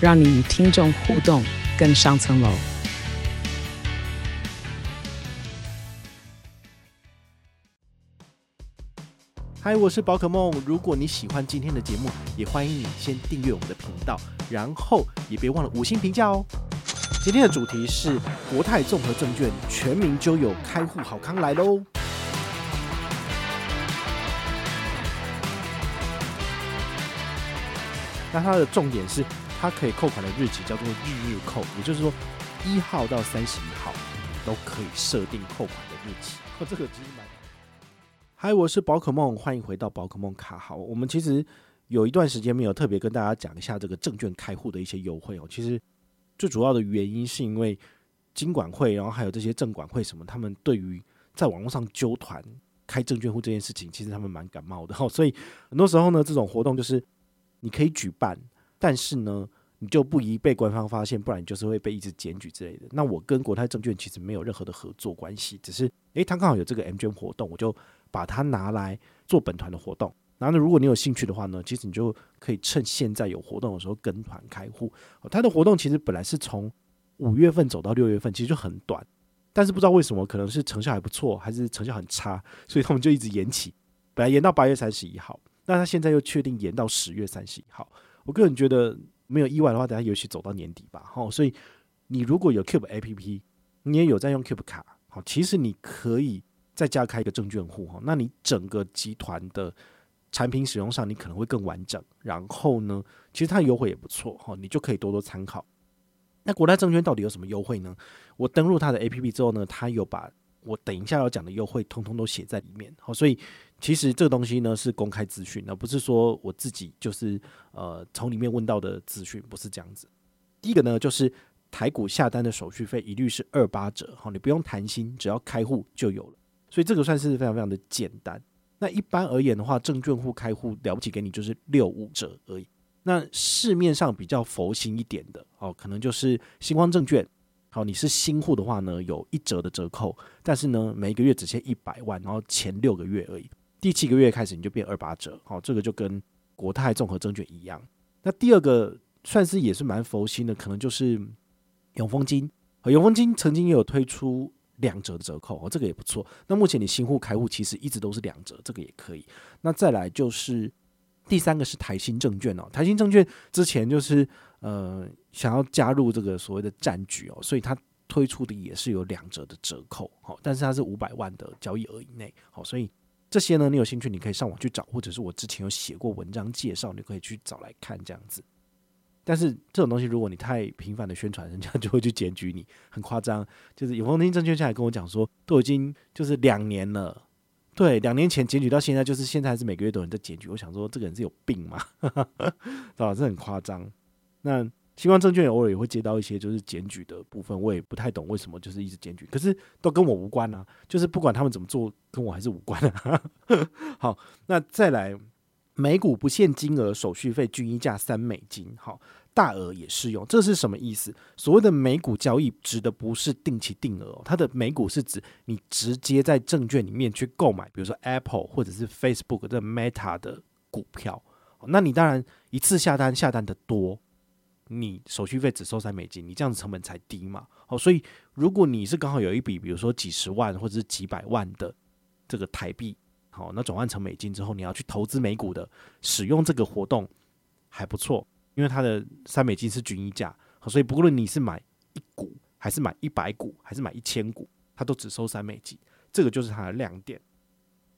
让你与听众互动更上层楼。嗨，我是宝可梦。如果你喜欢今天的节目，也欢迎你先订阅我们的频道，然后也别忘了五星评价哦。今天的主题是国泰综合证券全民揪友开户好康来喽！那它的重点是，它可以扣款的日期叫做日日扣，也就是说一号到三十一号都可以设定扣款的日期。哦，这个其实蛮……嗨，我是宝可梦，欢迎回到宝可梦卡号。我们其实有一段时间没有特别跟大家讲一下这个证券开户的一些优惠哦。其实最主要的原因是因为金管会，然后还有这些证管会什么，他们对于在网络上揪团开证券户这件事情，其实他们蛮感冒的。哦，所以很多时候呢，这种活动就是。你可以举办，但是呢，你就不宜被官方发现，不然你就是会被一直检举之类的。那我跟国泰证券其实没有任何的合作关系，只是诶，他刚好有这个 M 捐活动，我就把它拿来做本团的活动。然后呢，如果你有兴趣的话呢，其实你就可以趁现在有活动的时候跟团开户。他的活动其实本来是从五月份走到六月份，其实就很短，但是不知道为什么，可能是成效还不错，还是成效很差，所以他们就一直延期，本来延到八月三十一号。那他现在又确定延到十月三十一号，我个人觉得没有意外的话，等下也许走到年底吧。好，所以你如果有 Cube APP，你也有在用 Cube 卡，好，其实你可以再加开一个证券户哈，那你整个集团的产品使用上，你可能会更完整。然后呢，其实它的优惠也不错哈，你就可以多多参考。那国泰证券到底有什么优惠呢？我登录它的 APP 之后呢，它有把我等一下要讲的优惠通通都写在里面。好，所以。其实这个东西呢是公开资讯，而不是说我自己就是呃从里面问到的资讯，不是这样子。第一个呢就是台股下单的手续费一律是二八折，好，你不用谈心，只要开户就有了，所以这个算是非常非常的简单。那一般而言的话，证券户开户了不起给你就是六五折而已。那市面上比较佛心一点的哦，可能就是星光证券，好，你是新户的话呢，有一折的折扣，但是呢每一个月只限一百万，然后前六个月而已。第七个月开始你就变二八折，好，这个就跟国泰综合证券一样。那第二个算是也是蛮佛心的，可能就是永丰金，永丰金曾经也有推出两折的折扣，哦，这个也不错。那目前你新户开户其实一直都是两折，这个也可以。那再来就是第三个是台新证券哦，台新证券之前就是呃想要加入这个所谓的战局哦，所以它推出的也是有两折的折扣，好，但是它是五百万的交易额以内，好，所以。这些呢，你有兴趣，你可以上网去找，或者是我之前有写过文章介绍，你可以去找来看这样子。但是这种东西，如果你太频繁的宣传，人家就会去检举你，很夸张。就是永丰金证券下来跟我讲说，都已经就是两年了，对，两年前检举到现在，就是现在还是每个月都有人在检举。我想说，这个人是有病吗？是吧？这很夸张。那。新光证券偶尔也会接到一些就是检举的部分，我也不太懂为什么就是一直检举，可是都跟我无关啊，就是不管他们怎么做，跟我还是无关啊。好，那再来，每股不限金额手续费均一价三美金，好，大额也适用，这是什么意思？所谓的每股交易指的不是定期定额，它的每股是指你直接在证券里面去购买，比如说 Apple 或者是 Facebook 的 Meta 的股票，那你当然一次下单下单的多。你手续费只收三美金，你这样子成本才低嘛？好，所以如果你是刚好有一笔，比如说几十万或者是几百万的这个台币，好，那转换成美金之后，你要去投资美股的，使用这个活动还不错，因为它的三美金是均一价，好，所以不论你是买一股，还是买一百股，还是买一千股，它都只收三美金，这个就是它的亮点。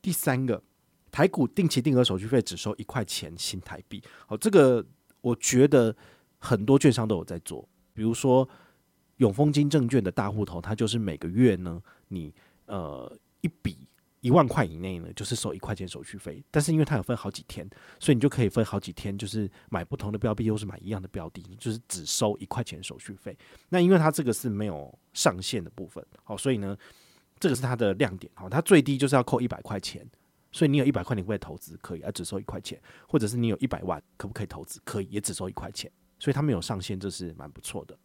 第三个，台股定期定额手续费只收一块钱新台币，好，这个我觉得。很多券商都有在做，比如说永丰金证券的大户头，它就是每个月呢，你呃一笔一万块以内呢，就是收一块钱手续费。但是因为它有分好几天，所以你就可以分好几天，就是买不同的标的，又是买一样的标的，就是只收一块钱手续费。那因为它这个是没有上限的部分，好，所以呢，这个是它的亮点。好，它最低就是要扣一百块钱，所以你有一百块，你会投资？可以，啊，只收一块钱。或者是你有一百万，可不可以投资？可以，也只收一块钱。所以它没有上限，这是蛮不错的。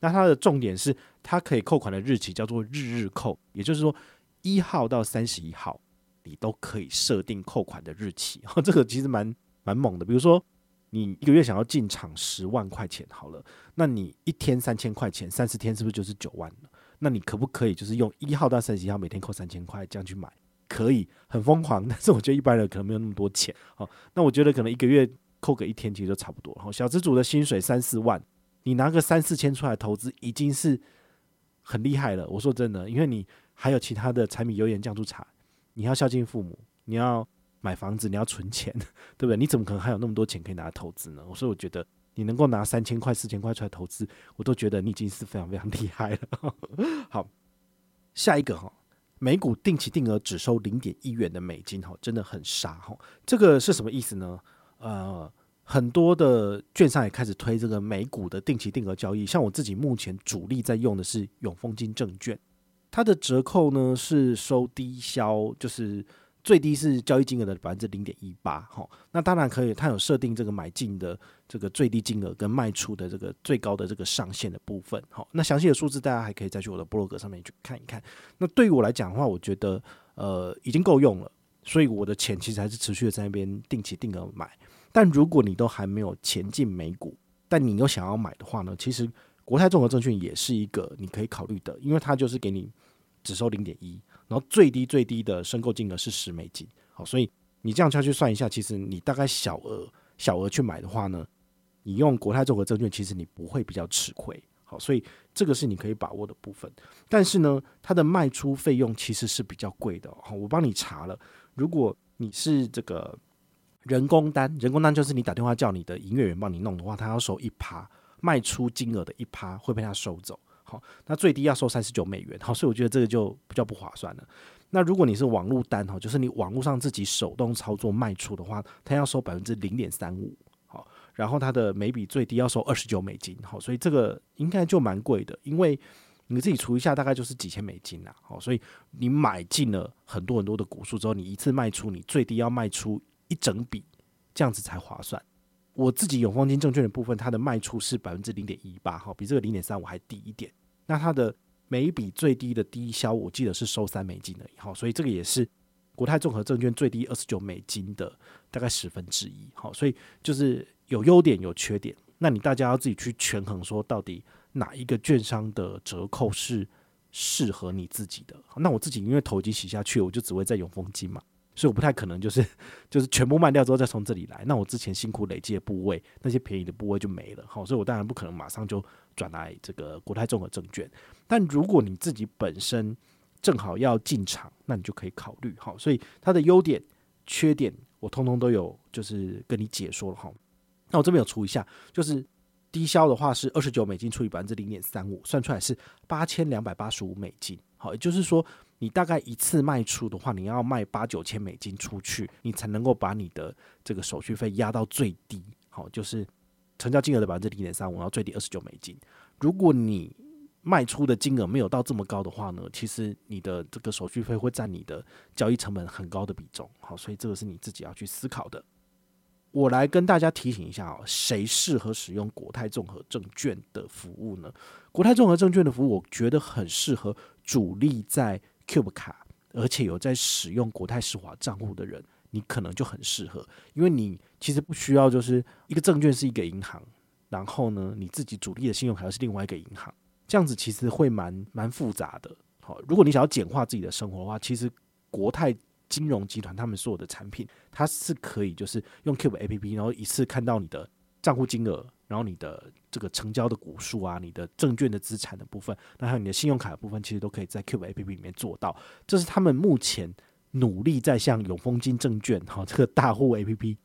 那它的重点是，它可以扣款的日期叫做日日扣，也就是说。一号到三十一号，你都可以设定扣款的日期。这个其实蛮蛮猛的。比如说，你一个月想要进场十万块钱，好了，那你一天三千块钱，三十天是不是就是九万了？那你可不可以就是用一号到三十一号每天扣三千块这样去买？可以，很疯狂。但是我觉得一般人可能没有那么多钱。好，那我觉得可能一个月扣个一天其实就差不多。然后，小资主的薪水三四万，你拿个三四千出来投资，已经是很厉害了。我说真的，因为你。还有其他的柴米油盐酱醋茶，你要孝敬父母，你要买房子，你要存钱，对不对？你怎么可能还有那么多钱可以拿来投资呢？所以我觉得你能够拿三千块、四千块出来投资，我都觉得你已经是非常非常厉害了。好，下一个哈，美股定期定额只收零点一元的美金，哈，真的很傻哈。这个是什么意思呢？呃，很多的券商也开始推这个美股的定期定额交易，像我自己目前主力在用的是永丰金证券。它的折扣呢是收低销，就是最低是交易金额的百分之零点一八，哈，那当然可以，它有设定这个买进的这个最低金额跟卖出的这个最高的这个上限的部分，好，那详细的数字大家还可以再去我的部落格上面去看一看。那对于我来讲的话，我觉得呃已经够用了，所以我的钱其实还是持续的在那边定期定额买。但如果你都还没有钱进美股，但你又想要买的话呢，其实。国泰综合证券也是一个你可以考虑的，因为它就是给你只收零点一，然后最低最低的申购金额是十美金，好，所以你这样下去算一下，其实你大概小额小额去买的话呢，你用国泰综合证券其实你不会比较吃亏，好，所以这个是你可以把握的部分。但是呢，它的卖出费用其实是比较贵的，好，我帮你查了，如果你是这个人工单，人工单就是你打电话叫你的营业员帮你弄的话，他要收一趴。卖出金额的一趴会被他收走，好，那最低要收三十九美元，好，所以我觉得这个就比较不划算了。那如果你是网络单哈，就是你网络上自己手动操作卖出的话，他要收百分之零点三五，好，然后他的每笔最低要收二十九美金，好，所以这个应该就蛮贵的，因为你自己除一下，大概就是几千美金啦，好，所以你买进了很多很多的股数之后，你一次卖出，你最低要卖出一整笔，这样子才划算。我自己永丰金证券的部分，它的卖出是百分之零点一八，哈，比这个零点三五还低一点。那它的每一笔最低的低销，我记得是收三美金而已，哈，所以这个也是国泰综合证券最低二十九美金的大概十分之一，好，所以就是有优点有缺点。那你大家要自己去权衡，说到底哪一个券商的折扣是适合你自己的。那我自己因为头已经洗下去，我就只会在永丰金嘛。所以我不太可能就是 就是全部卖掉之后再从这里来，那我之前辛苦累积的部位，那些便宜的部位就没了，好，所以我当然不可能马上就转来这个国泰综合证券。但如果你自己本身正好要进场，那你就可以考虑，好，所以它的优点、缺点我通通都有，就是跟你解说了哈。那我这边有除一下，就是低消的话是二十九美金除以百分之零点三五，算出来是八千两百八十五美金，好，也就是说。你大概一次卖出的话，你要卖八九千美金出去，你才能够把你的这个手续费压到最低，好，就是成交金额的百分之零点三五，然后最低二十九美金。如果你卖出的金额没有到这么高的话呢，其实你的这个手续费会占你的交易成本很高的比重，好，所以这个是你自己要去思考的。我来跟大家提醒一下哦，谁适合使用国泰综合证券的服务呢？国泰综合证券的服务，我觉得很适合主力在 Cube 卡，而且有在使用国泰世华账户的人，你可能就很适合，因为你其实不需要就是一个证券是一个银行，然后呢，你自己主力的信用卡又是另外一个银行，这样子其实会蛮蛮复杂的。好，如果你想要简化自己的生活的话，其实国泰金融集团他们所有的产品，它是可以就是用 Cube APP，然后一次看到你的账户金额。然后你的这个成交的股数啊，你的证券的资产的部分，那还有你的信用卡的部分，其实都可以在 Cube APP 里面做到。这是他们目前努力在向永丰金证券哈这个大户 APP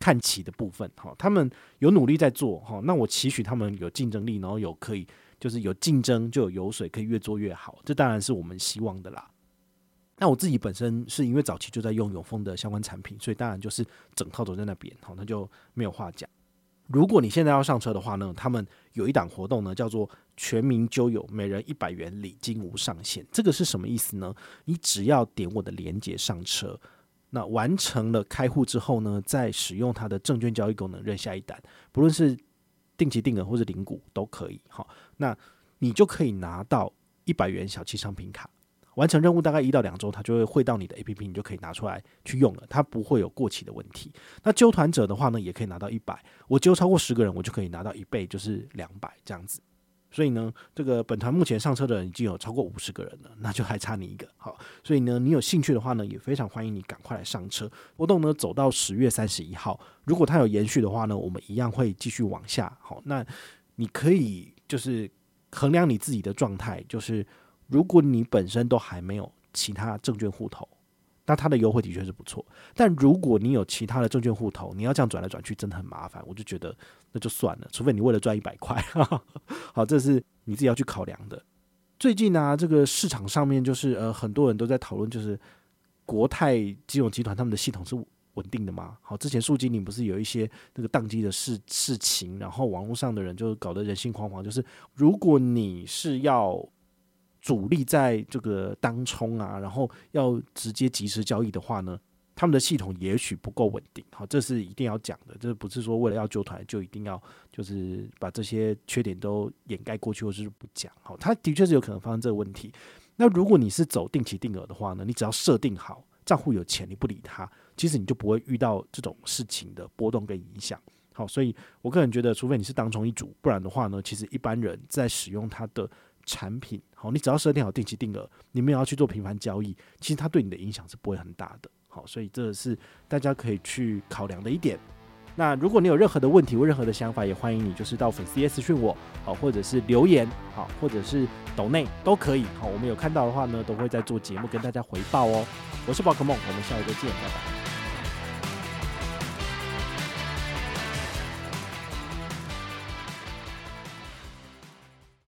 看齐的部分哈，他们有努力在做哈。那我期许他们有竞争力，然后有可以就是有竞争就有油水，可以越做越好。这当然是我们希望的啦。那我自己本身是因为早期就在用永丰的相关产品，所以当然就是整套都在那边，好，那就没有话讲。如果你现在要上车的话呢，他们有一档活动呢，叫做全民揪友，每人一百元礼金无上限。这个是什么意思呢？你只要点我的连接上车，那完成了开户之后呢，再使用它的证券交易功能认下一单，不论是定期定额或者零股都可以。好，那你就可以拿到一百元小七商品卡。完成任务大概一到两周，它就会汇到你的 APP，你就可以拿出来去用了，它不会有过期的问题。那揪团者的话呢，也可以拿到一百，我揪超过十个人，我就可以拿到一倍，就是两百这样子。所以呢，这个本团目前上车的人已经有超过五十个人了，那就还差你一个。好，所以呢，你有兴趣的话呢，也非常欢迎你赶快来上车。活动呢走到十月三十一号，如果它有延续的话呢，我们一样会继续往下。好，那你可以就是衡量你自己的状态，就是。如果你本身都还没有其他证券户头，那它的优惠的确是不错。但如果你有其他的证券户头，你要这样转来转去真的很麻烦，我就觉得那就算了。除非你为了赚一百块，好，这是你自己要去考量的。最近呢、这个市场上面就是呃，很多人都在讨论，就是国泰金融集团他们的系统是稳定的吗？好，之前数金你不是有一些那个宕机的事事情，然后网络上的人就搞得人心惶惶，就是如果你是要。主力在这个当冲啊，然后要直接及时交易的话呢，他们的系统也许不够稳定。好，这是一定要讲的，这不是说为了要救团就一定要就是把这些缺点都掩盖过去，或是不讲。好，它的确是有可能发生这个问题。那如果你是走定期定额的话呢，你只要设定好账户有钱，你不理它，其实你就不会遇到这种事情的波动跟影响。好，所以我个人觉得，除非你是当冲一族，不然的话呢，其实一般人在使用它的。产品好，你只要设定好定期定额，你们也要去做频繁交易，其实它对你的影响是不会很大的。好，所以这是大家可以去考量的一点。那如果你有任何的问题或任何的想法，也欢迎你就是到粉丝页私讯我，好，或者是留言，好，或者是抖内都可以。好，我们有看到的话呢，都会在做节目跟大家回报哦。我是宝可梦，我们下一个见，拜拜。